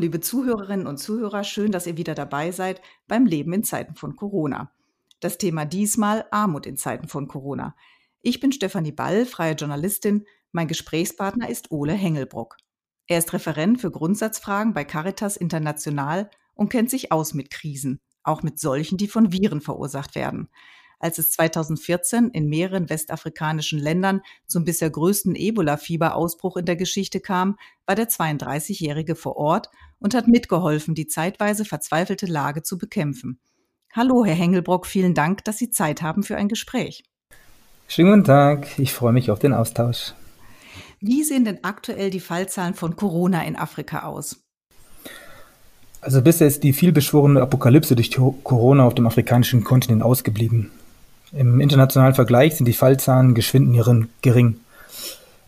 liebe Zuhörerinnen und Zuhörer, schön, dass ihr wieder dabei seid beim Leben in Zeiten von Corona. Das Thema diesmal Armut in Zeiten von Corona. Ich bin Stefanie Ball, freie Journalistin. Mein Gesprächspartner ist Ole Hengelbrock. Er ist Referent für Grundsatzfragen bei Caritas International und kennt sich aus mit Krisen, auch mit solchen, die von Viren verursacht werden als es 2014 in mehreren westafrikanischen Ländern zum bisher größten Ebola-Fieberausbruch in der Geschichte kam, war der 32-Jährige vor Ort und hat mitgeholfen, die zeitweise verzweifelte Lage zu bekämpfen. Hallo, Herr Hengelbrock, vielen Dank, dass Sie Zeit haben für ein Gespräch. Schönen guten Tag, ich freue mich auf den Austausch. Wie sehen denn aktuell die Fallzahlen von Corona in Afrika aus? Also bisher ist die vielbeschworene Apokalypse durch Corona auf dem afrikanischen Kontinent ausgeblieben. Im internationalen Vergleich sind die Fallzahlen geschwind gering.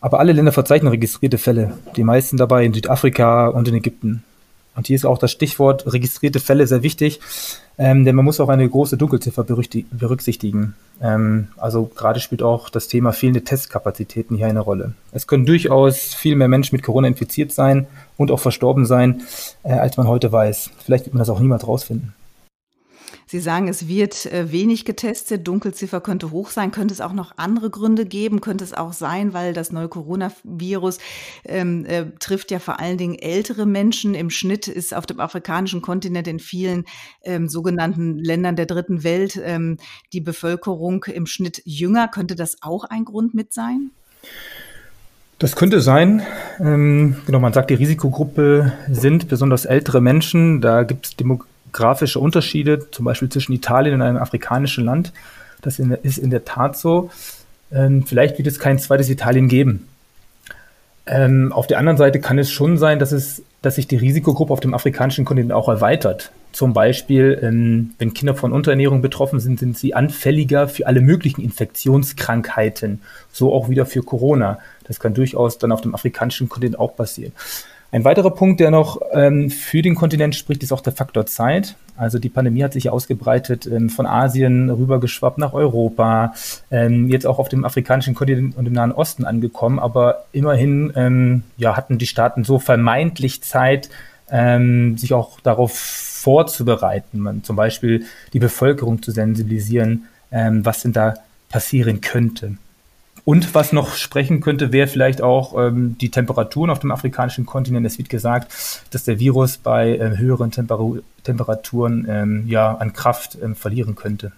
Aber alle Länder verzeichnen registrierte Fälle, die meisten dabei in Südafrika und in Ägypten. Und hier ist auch das Stichwort registrierte Fälle sehr wichtig, ähm, denn man muss auch eine große Dunkelziffer berücksichtigen. Ähm, also gerade spielt auch das Thema fehlende Testkapazitäten hier eine Rolle. Es können durchaus viel mehr Menschen mit Corona infiziert sein und auch verstorben sein, äh, als man heute weiß. Vielleicht wird man das auch niemals rausfinden. Sie sagen, es wird äh, wenig getestet, Dunkelziffer könnte hoch sein. Könnte es auch noch andere Gründe geben? Könnte es auch sein, weil das neue Coronavirus ähm, äh, trifft ja vor allen Dingen ältere Menschen. Im Schnitt ist auf dem afrikanischen Kontinent in vielen ähm, sogenannten Ländern der dritten Welt ähm, die Bevölkerung im Schnitt jünger. Könnte das auch ein Grund mit sein? Das könnte sein. Ähm, genau, man sagt, die Risikogruppe sind besonders ältere Menschen. Da gibt es grafische Unterschiede, zum Beispiel zwischen Italien und einem afrikanischen Land. Das ist in der Tat so. Ähm, vielleicht wird es kein zweites Italien geben. Ähm, auf der anderen Seite kann es schon sein, dass, es, dass sich die Risikogruppe auf dem afrikanischen Kontinent auch erweitert. Zum Beispiel, ähm, wenn Kinder von Unterernährung betroffen sind, sind sie anfälliger für alle möglichen Infektionskrankheiten, so auch wieder für Corona. Das kann durchaus dann auf dem afrikanischen Kontinent auch passieren. Ein weiterer Punkt, der noch ähm, für den Kontinent spricht, ist auch der Faktor Zeit. Also die Pandemie hat sich ausgebreitet ähm, von Asien rübergeschwappt nach Europa, ähm, jetzt auch auf dem afrikanischen Kontinent und im Nahen Osten angekommen. Aber immerhin ähm, ja, hatten die Staaten so vermeintlich Zeit, ähm, sich auch darauf vorzubereiten, man, zum Beispiel die Bevölkerung zu sensibilisieren, ähm, was denn da passieren könnte. Und was noch sprechen könnte, wäre vielleicht auch ähm, die Temperaturen auf dem afrikanischen Kontinent. Es wird gesagt, dass der Virus bei äh, höheren Temper Temperaturen ähm, ja an Kraft ähm, verlieren könnte.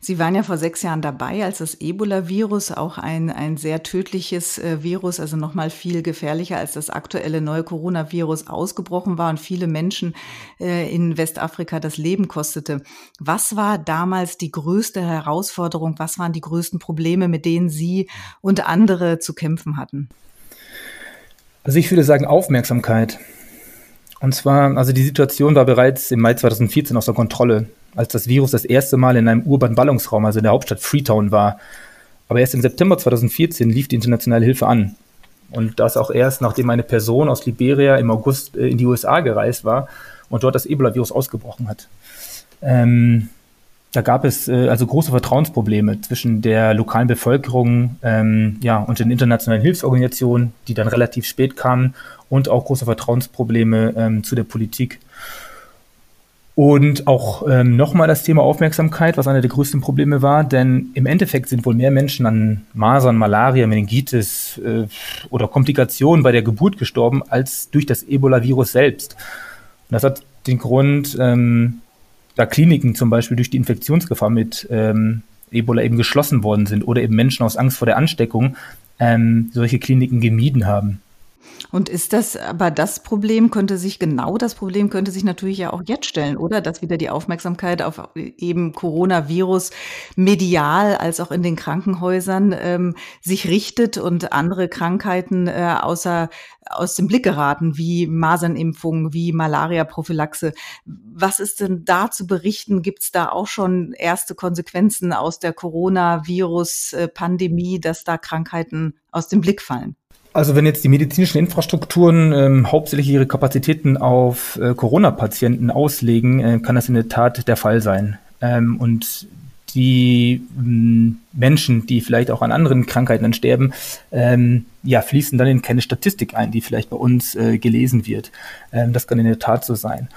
Sie waren ja vor sechs Jahren dabei, als das Ebola-Virus, auch ein, ein sehr tödliches äh, Virus, also nochmal viel gefährlicher als das aktuelle neue Coronavirus ausgebrochen war und viele Menschen äh, in Westafrika das Leben kostete. Was war damals die größte Herausforderung? Was waren die größten Probleme, mit denen Sie und andere zu kämpfen hatten? Also ich würde sagen Aufmerksamkeit. Und zwar, also die Situation war bereits im Mai 2014 außer Kontrolle als das Virus das erste Mal in einem urbanen Ballungsraum, also in der Hauptstadt Freetown war. Aber erst im September 2014 lief die internationale Hilfe an. Und das auch erst, nachdem eine Person aus Liberia im August äh, in die USA gereist war und dort das Ebola-Virus ausgebrochen hat. Ähm, da gab es äh, also große Vertrauensprobleme zwischen der lokalen Bevölkerung ähm, ja, und den internationalen Hilfsorganisationen, die dann relativ spät kamen, und auch große Vertrauensprobleme ähm, zu der Politik. Und auch ähm, nochmal das Thema Aufmerksamkeit, was einer der größten Probleme war, denn im Endeffekt sind wohl mehr Menschen an Masern, Malaria, Meningitis äh, oder Komplikationen bei der Geburt gestorben, als durch das Ebola-Virus selbst. Und das hat den Grund, ähm, da Kliniken zum Beispiel durch die Infektionsgefahr mit ähm, Ebola eben geschlossen worden sind oder eben Menschen aus Angst vor der Ansteckung ähm, solche Kliniken gemieden haben. Und ist das aber das Problem könnte sich genau das Problem könnte sich natürlich ja auch jetzt stellen, oder? Dass wieder die Aufmerksamkeit auf eben Coronavirus medial als auch in den Krankenhäusern ähm, sich richtet und andere Krankheiten äh, außer aus dem Blick geraten, wie Masernimpfung, wie Malaria-Prophylaxe. Was ist denn da zu berichten? Gibt es da auch schon erste Konsequenzen aus der Coronavirus-Pandemie, dass da Krankheiten aus dem Blick fallen? Also wenn jetzt die medizinischen Infrastrukturen ähm, hauptsächlich ihre Kapazitäten auf äh, Corona-Patienten auslegen, äh, kann das in der Tat der Fall sein. Ähm, und die ähm, Menschen, die vielleicht auch an anderen Krankheiten dann sterben, ähm, ja, fließen dann in keine Statistik ein, die vielleicht bei uns äh, gelesen wird. Ähm, das kann in der Tat so sein.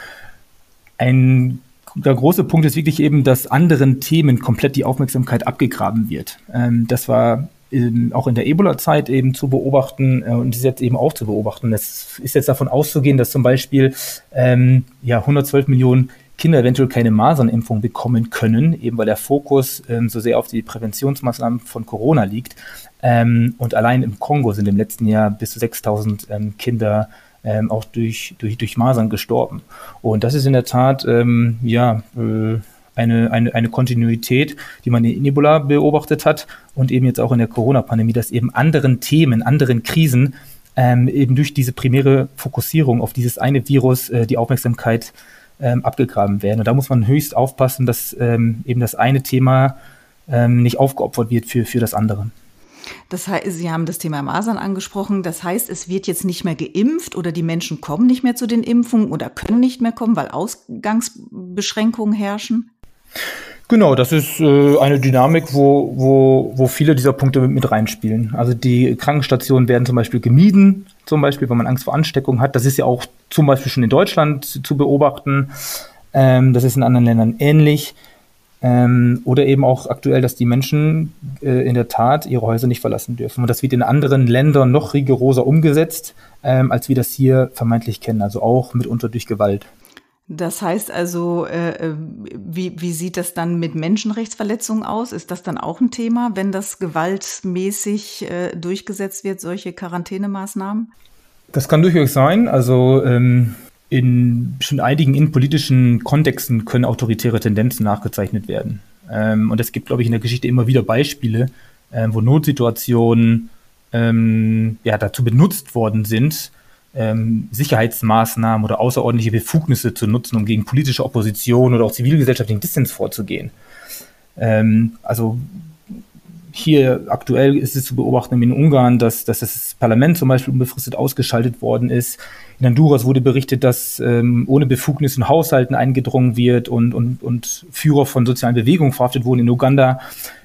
Ein der große Punkt ist wirklich eben, dass anderen Themen komplett die Aufmerksamkeit abgegraben wird. Ähm, das war auch in der Ebola-Zeit eben zu beobachten äh, und ist jetzt eben auch zu beobachten. Es ist jetzt davon auszugehen, dass zum Beispiel ähm, ja 112 Millionen Kinder eventuell keine Masernimpfung bekommen können, eben weil der Fokus ähm, so sehr auf die Präventionsmaßnahmen von Corona liegt. Ähm, und allein im Kongo sind im letzten Jahr bis zu 6000 ähm, Kinder ähm, auch durch, durch, durch Masern gestorben. Und das ist in der Tat, ähm, ja, äh, eine, eine, eine Kontinuität, die man in Ebola beobachtet hat und eben jetzt auch in der Corona-Pandemie, dass eben anderen Themen, anderen Krisen ähm, eben durch diese primäre Fokussierung auf dieses eine Virus äh, die Aufmerksamkeit ähm, abgegraben werden. Und da muss man höchst aufpassen, dass ähm, eben das eine Thema ähm, nicht aufgeopfert wird für, für das andere. Das heißt, Sie haben das Thema Masern angesprochen. Das heißt, es wird jetzt nicht mehr geimpft oder die Menschen kommen nicht mehr zu den Impfungen oder können nicht mehr kommen, weil Ausgangsbeschränkungen herrschen? Genau, das ist äh, eine Dynamik, wo, wo, wo viele dieser Punkte mit, mit reinspielen. Also die Krankenstationen werden zum Beispiel gemieden, zum Beispiel, wenn man Angst vor Ansteckung hat. Das ist ja auch zum Beispiel schon in Deutschland zu, zu beobachten. Ähm, das ist in anderen Ländern ähnlich. Ähm, oder eben auch aktuell, dass die Menschen äh, in der Tat ihre Häuser nicht verlassen dürfen. Und das wird in anderen Ländern noch rigoroser umgesetzt, ähm, als wir das hier vermeintlich kennen, also auch mitunter durch Gewalt. Das heißt also, äh, äh wie, wie sieht das dann mit Menschenrechtsverletzungen aus? Ist das dann auch ein Thema, wenn das gewaltmäßig äh, durchgesetzt wird, solche Quarantänemaßnahmen? Das kann durchaus sein. Also ähm, in schon einigen innenpolitischen Kontexten können autoritäre Tendenzen nachgezeichnet werden. Ähm, und es gibt, glaube ich, in der Geschichte immer wieder Beispiele, ähm, wo Notsituationen ähm, ja, dazu benutzt worden sind, ähm, Sicherheitsmaßnahmen oder außerordentliche Befugnisse zu nutzen, um gegen politische Opposition oder auch zivilgesellschaftlichen Dissens vorzugehen. Ähm, also hier aktuell ist es zu beobachten in Ungarn, dass, dass das Parlament zum Beispiel unbefristet ausgeschaltet worden ist. In Honduras wurde berichtet, dass ähm, ohne Befugnis in Haushalten eingedrungen wird und, und, und Führer von sozialen Bewegungen verhaftet wurden. In Uganda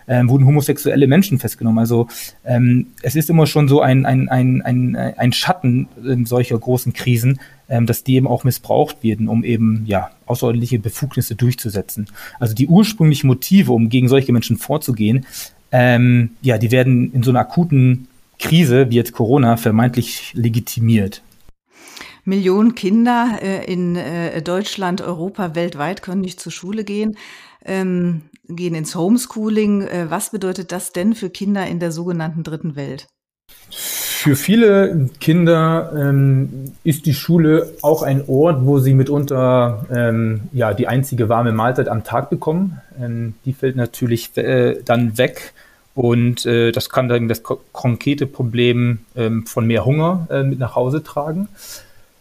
ähm, wurden homosexuelle Menschen festgenommen. Also ähm, es ist immer schon so ein, ein, ein, ein, ein Schatten in solcher großen Krisen, ähm, dass die eben auch missbraucht werden, um eben ja außerordentliche Befugnisse durchzusetzen. Also die ursprünglichen Motive, um gegen solche Menschen vorzugehen, ähm, ja, die werden in so einer akuten Krise wie jetzt Corona vermeintlich legitimiert. Millionen Kinder äh, in äh, Deutschland, Europa, weltweit können nicht zur Schule gehen, ähm, gehen ins Homeschooling. Äh, was bedeutet das denn für Kinder in der sogenannten dritten Welt? Für viele Kinder ähm, ist die Schule auch ein Ort, wo sie mitunter ähm, ja, die einzige warme Mahlzeit am Tag bekommen. Ähm, die fällt natürlich äh, dann weg. Und äh, das kann dann das konkrete Problem ähm, von mehr Hunger äh, mit nach Hause tragen.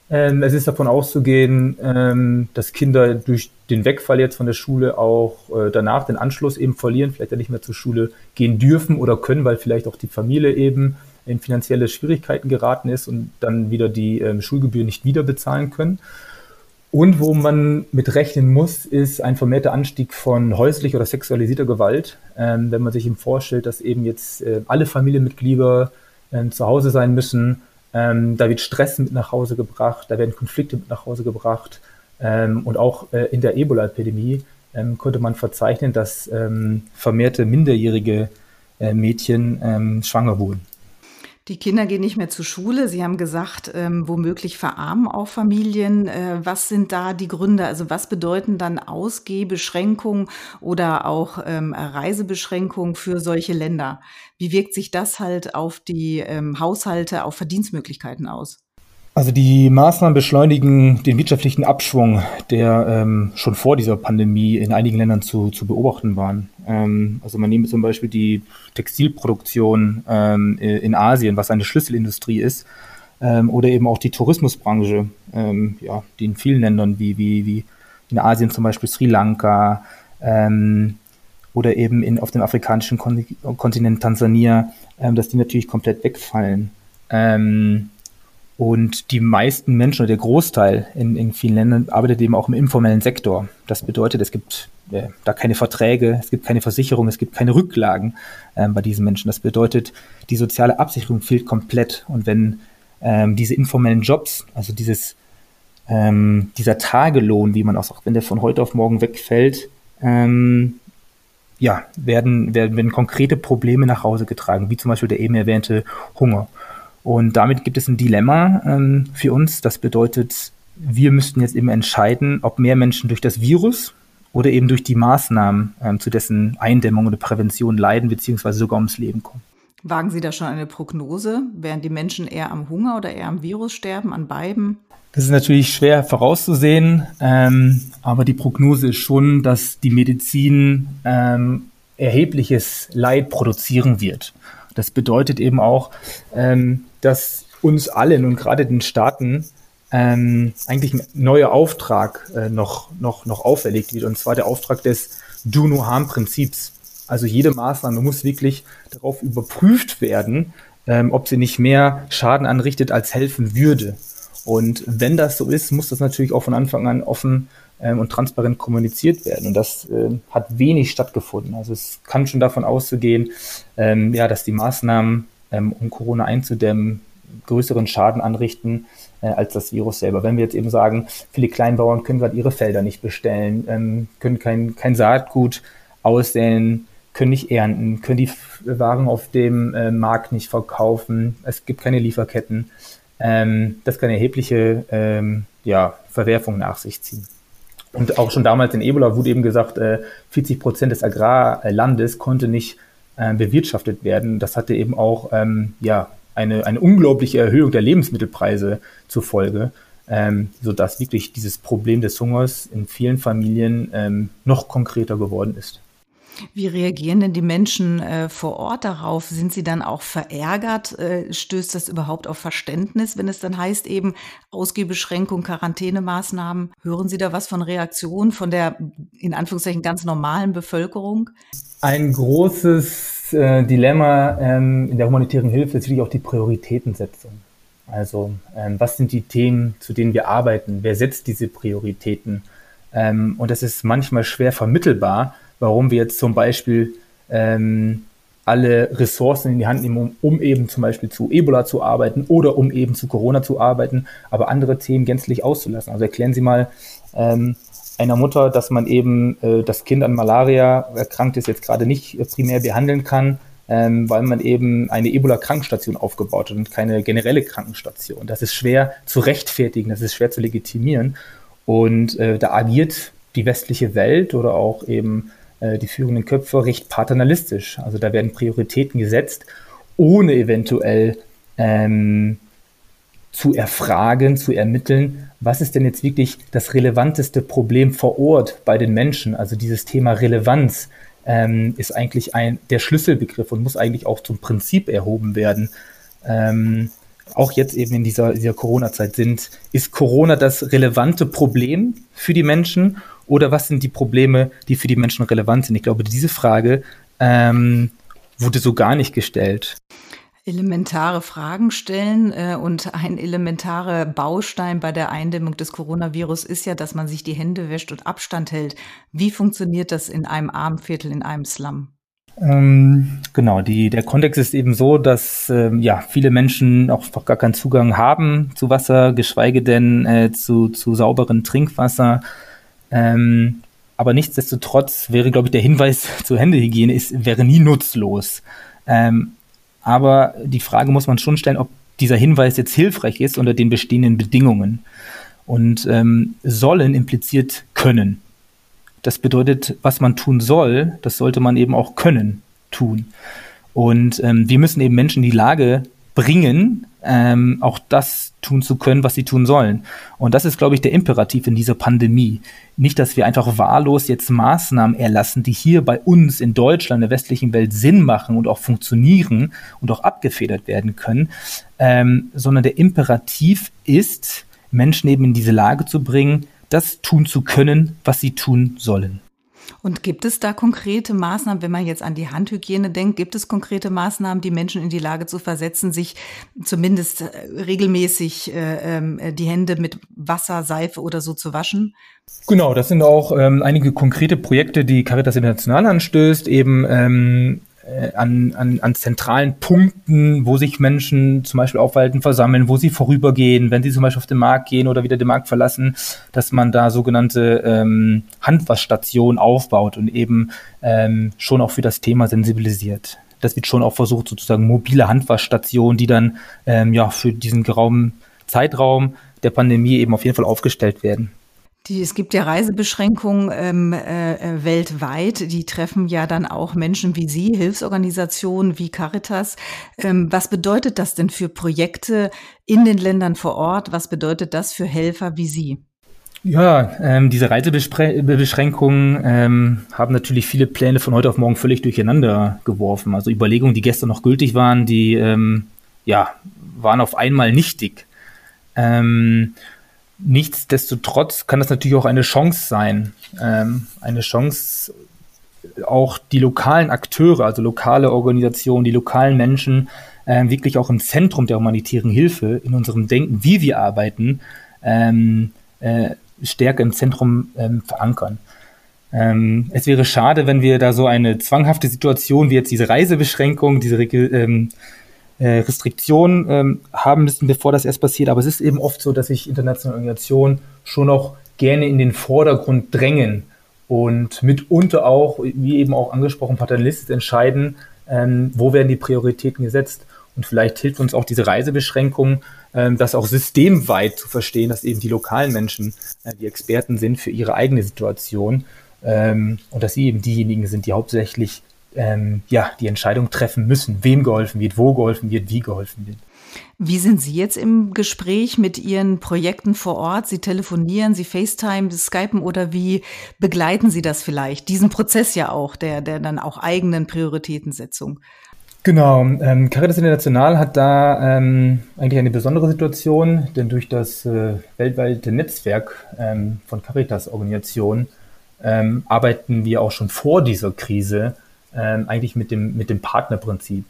Ähm, es ist davon auszugehen, ähm, dass Kinder durch den Wegfall jetzt von der Schule auch äh, danach den Anschluss eben verlieren, vielleicht ja nicht mehr zur Schule gehen dürfen oder können, weil vielleicht auch die Familie eben in finanzielle Schwierigkeiten geraten ist und dann wieder die ähm, Schulgebühr nicht wieder bezahlen können. Und wo man mit rechnen muss, ist ein vermehrter Anstieg von häuslicher oder sexualisierter Gewalt. Ähm, wenn man sich eben vorstellt, dass eben jetzt äh, alle Familienmitglieder äh, zu Hause sein müssen, ähm, da wird Stress mit nach Hause gebracht, da werden Konflikte mit nach Hause gebracht. Ähm, und auch äh, in der Ebola-Epidemie ähm, konnte man verzeichnen, dass ähm, vermehrte minderjährige äh, Mädchen ähm, schwanger wurden. Die Kinder gehen nicht mehr zur Schule. Sie haben gesagt, ähm, womöglich verarmen auch Familien. Äh, was sind da die Gründe? Also was bedeuten dann Ausgehbeschränkungen oder auch ähm, Reisebeschränkungen für solche Länder? Wie wirkt sich das halt auf die ähm, Haushalte, auf Verdienstmöglichkeiten aus? Also die Maßnahmen beschleunigen den wirtschaftlichen Abschwung, der ähm, schon vor dieser Pandemie in einigen Ländern zu, zu beobachten waren. Ähm, also man nehme zum Beispiel die Textilproduktion ähm, in Asien, was eine Schlüsselindustrie ist, ähm, oder eben auch die Tourismusbranche, ähm, ja, die in vielen Ländern wie, wie, wie in Asien zum Beispiel Sri Lanka ähm, oder eben in, auf dem afrikanischen Kontinent Tansania, dass die natürlich komplett wegfallen. Ähm, Und die meisten Menschen oder der Großteil in, in vielen Ländern arbeitet eben auch im informellen Sektor. Das bedeutet, es gibt äh, da keine Verträge, es gibt keine Versicherung, es gibt keine Rücklagen ähm, bei diesen Menschen. Das bedeutet, die soziale Absicherung fehlt komplett. Und wenn ähm, diese informellen Jobs, also dieses, ähm, dieser Tagelohn, wie man auch sagt, wenn der von heute auf morgen wegfällt, ähm, ja, werden, werden, werden konkrete Probleme nach Hause getragen, wie zum Beispiel der eben erwähnte Hunger. Und damit gibt es ein Dilemma ähm, für uns. Das bedeutet, wir müssten jetzt eben entscheiden, ob mehr Menschen durch das Virus oder eben durch die Maßnahmen ähm, zu dessen Eindämmung oder Prävention leiden, beziehungsweise sogar ums Leben kommen. Wagen Sie da schon eine Prognose? Werden die Menschen eher am Hunger oder eher am Virus sterben, an beiden? Das ist natürlich schwer vorauszusehen, ähm, aber die Prognose ist schon, dass die Medizin ähm, erhebliches Leid produzieren wird. Das bedeutet eben auch, ähm, dass uns allen und gerade den Staaten ähm, eigentlich ein neuer Auftrag äh, noch, noch, noch auferlegt wird, und zwar der Auftrag des Do-No-Harm-Prinzips. Also jede Maßnahme muss wirklich darauf überprüft werden, ähm, ob sie nicht mehr Schaden anrichtet, als helfen würde. Und wenn das so ist, muss das natürlich auch von Anfang an offen und transparent kommuniziert werden. Und das äh, hat wenig stattgefunden. Also es kann schon davon auszugehen, ähm, ja, dass die Maßnahmen, ähm, um Corona einzudämmen, größeren Schaden anrichten äh, als das Virus selber. Wenn wir jetzt eben sagen, viele Kleinbauern können gerade ihre Felder nicht bestellen, ähm, können kein, kein Saatgut aussäen, können nicht ernten, können die Waren auf dem äh, Markt nicht verkaufen, es gibt keine Lieferketten. Ähm, das kann erhebliche ähm, ja, Verwerfungen nach sich ziehen. Und auch schon damals in Ebola wurde eben gesagt, äh, 40 Prozent des Agrarlandes konnte nicht äh, bewirtschaftet werden. Das hatte eben auch ähm, ja, eine, eine unglaubliche Erhöhung der Lebensmittelpreise zur Folge, ähm, sodass wirklich dieses Problem des Hungers in vielen Familien ähm, noch konkreter geworden ist. Wie reagieren denn die Menschen äh, vor Ort darauf? Sind sie dann auch verärgert? Äh, stößt das überhaupt auf Verständnis, wenn es dann heißt eben Ausgehbeschränkung, Quarantänemaßnahmen? Hören Sie da was von Reaktionen von der in Anführungszeichen ganz normalen Bevölkerung? Ein großes äh, Dilemma ähm, in der humanitären Hilfe ist natürlich auch die Prioritätensetzung. Also ähm, was sind die Themen, zu denen wir arbeiten? Wer setzt diese Prioritäten? Ähm, und das ist manchmal schwer vermittelbar warum wir jetzt zum Beispiel ähm, alle Ressourcen in die Hand nehmen, um, um, eben zum Beispiel zu Ebola zu arbeiten oder um eben zu Corona zu arbeiten, aber andere Themen gänzlich auszulassen. Also erklären Sie mal ähm, einer Mutter, dass man eben äh, das Kind an Malaria erkrankt ist, jetzt gerade nicht primär behandeln kann, ähm, weil man eben eine Ebola-Krankenstation aufgebaut hat und keine generelle Krankenstation. Das ist schwer zu rechtfertigen, das ist schwer zu legitimieren. Und äh, da agiert die westliche Welt oder auch eben äh, die führenden Köpfe recht paternalistisch. Also da werden Prioritäten gesetzt, ohne eventuell ähm, zu erfragen, zu ermitteln, was ist denn jetzt wirklich das relevanteste Problem vor Ort bei den Menschen? Also dieses Thema Relevanz ähm, ist eigentlich ein der Schlüsselbegriff und muss eigentlich auch zum Prinzip erhoben werden. Ähm, auch jetzt eben in dieser, dieser Corona-Zeit sind, ist Corona das relevante Problem für die Menschen oder was sind die Probleme, die für die Menschen relevant sind? Ich glaube, diese Frage ähm, wurde so gar nicht gestellt. Elementare Fragen stellen äh, und ein elementarer Baustein bei der Eindämmung des Coronavirus ist ja, dass man sich die Hände wäscht und Abstand hält. Wie funktioniert das in einem Armviertel, in einem Slum? Ähm, genau, die, der Kontext ist eben so, dass ähm, ja viele Menschen auch gar keinen Zugang haben zu Wasser, geschweige denn äh, zu, zu sauberem Trinkwasser. Ähm, aber nichtsdestotrotz wäre, glaube ich, der Hinweis zur Händehygiene ist, wäre nie nutzlos. Ähm, aber die Frage muss man schon stellen, ob dieser Hinweis jetzt hilfreich ist unter den bestehenden Bedingungen. Und ähm, sollen impliziert können. Das bedeutet, was man tun soll, das sollte man eben auch können tun. Und ähm, wir müssen eben Menschen die Lage bringen, ähm, auch das tun zu können, was sie tun sollen. Und das ist, glaube ich, der Imperativ in dieser Pandemie. Nicht, dass wir einfach wahllos jetzt Maßnahmen erlassen, die hier bei uns in Deutschland, der westlichen Welt Sinn machen und auch funktionieren und auch abgefedert werden können, ähm, sondern der Imperativ ist, Menschen eben in diese Lage zu bringen, das tun zu können, was sie tun sollen. Und gibt es da konkrete Maßnahmen, wenn man jetzt an die Handhygiene denkt, gibt es konkrete Maßnahmen, die Menschen in die Lage zu versetzen, sich zumindest äh, regelmäßig äh, ähm, die Hände mit Wasser, Seife oder so zu waschen? Genau, das sind auch ähm, einige konkrete Projekte, die Caritas International anstößt, eben ähm, äh, an, an, an zentralen Punkten, wo sich Menschen zum Beispiel aufhalten, versammeln, wo sie vorübergehen, wenn sie zum Beispiel auf den Markt gehen oder wieder den Markt verlassen, dass man da sogenannte ähm, Handwaschstationen aufbaut und eben ähm, schon auch für das Thema sensibilisiert. Das wird schon auch versucht, sozusagen mobile Handwaschstationen, die dann ähm, ja für diesen geraumen Zeitraum der Pandemie eben auf jeden Fall aufgestellt werden. Die, es gibt ja Reisebeschränkungen ähm, äh, äh, weltweit, die treffen ja dann auch Menschen wie Sie, Hilfsorganisationen wie Caritas. Ähm, was bedeutet das denn für Projekte in den Ländern vor Ort? Was bedeutet das für Helfer wie Sie? Ja, ähm, diese Reisebeschränkungen ähm, haben natürlich viele Pläne von heute auf morgen völlig durcheinander geworfen. Also Überlegungen, die gestern noch gültig waren, die ähm, ja, waren auf einmal nichtig. Ähm, Nichtsdestotrotz kann das natürlich auch eine Chance sein. Ähm, eine Chance, auch die lokalen Akteure, also lokale Organisationen, die lokalen Menschen ähm, wirklich auch im Zentrum der humanitären Hilfe, in unserem Denken, wie wir arbeiten, ähm, äh, stärker im Zentrum ähm, verankern. Ähm, es wäre schade, wenn wir da so eine zwanghafte Situation wie jetzt diese Reisebeschränkung, diese ähm, äh, Restriktionen ähm, haben müssen, bevor das erst passiert. Aber es ist eben oft so, dass sich internationale Organisationen schon noch gerne in den Vordergrund drängen und mitunter auch, wie eben auch angesprochen, paternalistisch entscheiden, ähm, wo werden die Prioritäten gesetzt. Und vielleicht hilft uns auch diese Reisebeschränkung, ähm, das auch systemweit zu verstehen, dass eben die lokalen Menschen äh, die Experten sind für ihre eigene Situation ähm, und dass sie eben diejenigen sind, die hauptsächlich ähm, ja, die Entscheidung treffen müssen, wem geholfen wird, wo geholfen wird, wie geholfen wird. Wie sind Sie jetzt im Gespräch mit Ihren Projekten vor Ort? Sie telefonieren, Sie FaceTime, Sie Skypen oder wie begleiten Sie das vielleicht? Diesen Prozess ja auch, der, der dann auch eigenen Prioritätensetzung. Genau, ähm, Caritas International hat da ähm, eigentlich eine besondere Situation, denn durch das äh, weltweite Netzwerk ähm, von Caritas-Organisationen ähm, arbeiten wir auch schon vor dieser Krise ähm, eigentlich mit dem, mit dem Partnerprinzip.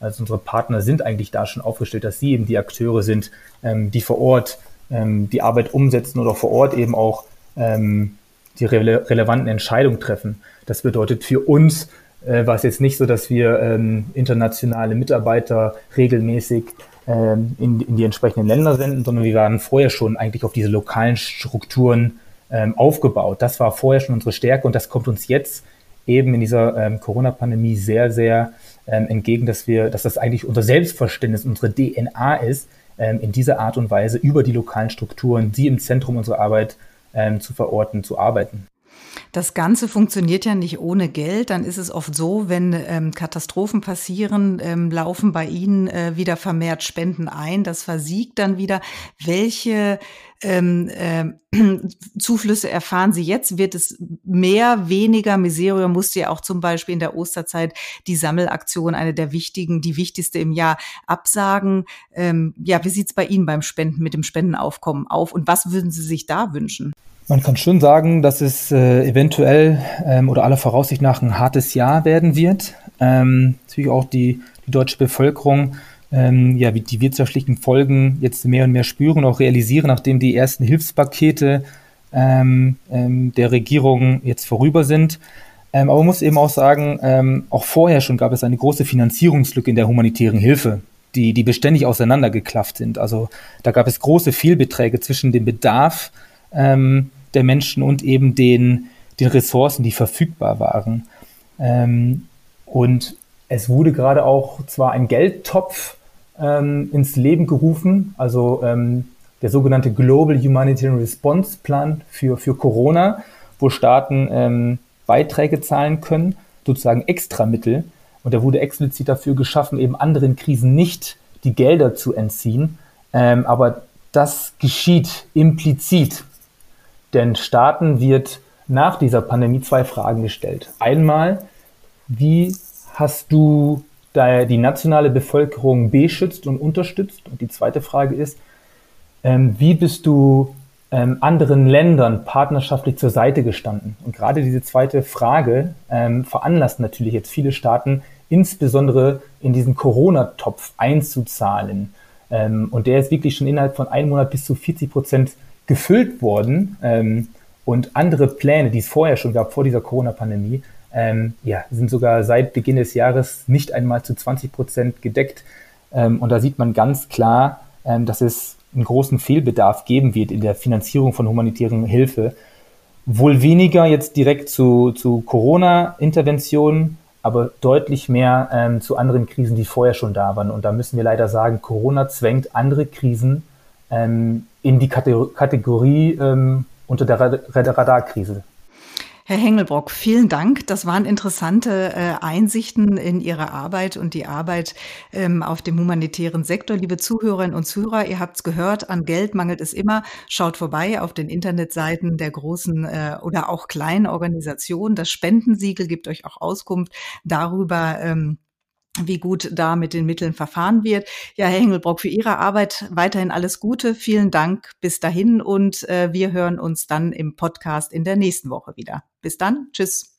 Also unsere Partner sind eigentlich da schon aufgestellt, dass sie eben die Akteure sind, ähm, die vor Ort ähm, die Arbeit umsetzen oder vor Ort eben auch ähm, die rele relevanten Entscheidungen treffen. Das bedeutet für uns äh, war es jetzt nicht so, dass wir ähm, internationale Mitarbeiter regelmäßig ähm, in, in die entsprechenden Länder senden, sondern wir waren vorher schon eigentlich auf diese lokalen Strukturen ähm, aufgebaut. Das war vorher schon unsere Stärke und das kommt uns jetzt eben in dieser ähm, Corona-Pandemie sehr, sehr ähm, entgegen, dass wir, dass das eigentlich unser Selbstverständnis, unsere DNA ist, ähm, in dieser Art und Weise über die lokalen Strukturen, sie im Zentrum unserer Arbeit ähm, zu verorten, zu arbeiten. Das Ganze funktioniert ja nicht ohne Geld. Dann ist es oft so, wenn ähm, Katastrophen passieren, ähm, laufen bei Ihnen äh, wieder vermehrt Spenden ein. Das versiegt dann wieder. Welche ähm, äh, Zuflüsse erfahren Sie jetzt? Wird es mehr, weniger? Miserio musste ja auch zum Beispiel in der Osterzeit die Sammelaktion, eine der wichtigen, die wichtigste im Jahr, absagen. Ähm, ja, wie sieht's bei Ihnen beim Spenden mit dem Spendenaufkommen auf? Und was würden Sie sich da wünschen? Man kann schon sagen, dass es äh, eventuell ähm, oder aller Voraussicht nach ein hartes Jahr werden wird. Ähm, natürlich auch die, die deutsche Bevölkerung ähm, ja, die wirtschaftlichen Folgen jetzt mehr und mehr spüren, auch realisieren, nachdem die ersten Hilfspakete ähm, ähm, der Regierung jetzt vorüber sind. Ähm, aber man muss eben auch sagen, auch vorher schon gab es eine große Finanzierungslücke in der humanitären Hilfe, die, die beständig auseinandergeklafft sind. Also da gab es große Fehlbeträge zwischen dem Bedarf ähm, der Menschen und eben den, den Ressourcen, die verfügbar waren. Ähm, und es wurde gerade auch zwar ein Geldtopf ähm, ins Leben gerufen, also ähm, der sogenannte Global Humanitarian Response Plan für, für Corona, wo Staaten ähm, Beiträge zahlen können, sozusagen Extramittel. Und der wurde explizit dafür geschaffen, eben anderen Krisen nicht die Gelder zu entziehen. Ähm, aber das geschieht implizit. Denn Staaten wird nach dieser Pandemie zwei Fragen gestellt. Einmal, wie hast du die nationale Bevölkerung beschützt und unterstützt? Und die zweite Frage ist, ähm, wie bist du ähm, anderen Ländern partnerschaftlich zur Seite gestanden. Und gerade diese zweite Frage ähm, veranlasst natürlich jetzt viele Staaten, insbesondere in diesen Corona-Topf einzuzahlen. Und der ist wirklich schon innerhalb von einem Monat bis zu 40 Prozent gefüllt worden. Ähm, und andere Pläne, die es vorher schon gab, vor dieser Corona-Pandemie, ähm, ja, sind sogar seit Beginn des Jahres nicht einmal zu 20 Prozent gedeckt. Ähm, und da sieht man ganz klar, ähm, dass es einen großen Fehlbedarf geben wird in der Finanzierung von humanitären Hilfe. Wohl weniger jetzt direkt zu, zu Corona-Interventionen, aber deutlich mehr ähm, zu anderen Krisen, die vorher schon da waren. Und da müssen wir leider sagen, Corona zwängt andere Krisen ähm, in die Kategorie ähm, unter der Radarkrise. Herr Hengelbrock, vielen Dank. Das waren interessante äh, Einsichten in Ihre Arbeit und die Arbeit ähm, auf dem humanitären Sektor. Liebe Zuhörerinnen und Zuhörer, ihr habt es gehört, an Geld mangelt es immer. Schaut vorbei auf den Internetseiten der großen äh, oder auch kleinen Organisationen. Das Spendensiegel gibt euch auch Auskunft darüber, ähm, wie gut da mit den Mitteln verfahren wird. Ja, Herr Hengelbrock, für Ihre Arbeit weiterhin alles Gute. Vielen Dank bis dahin und äh, wir hören uns dann im Podcast in der nächsten Woche wieder. Bis dann. Tschüss.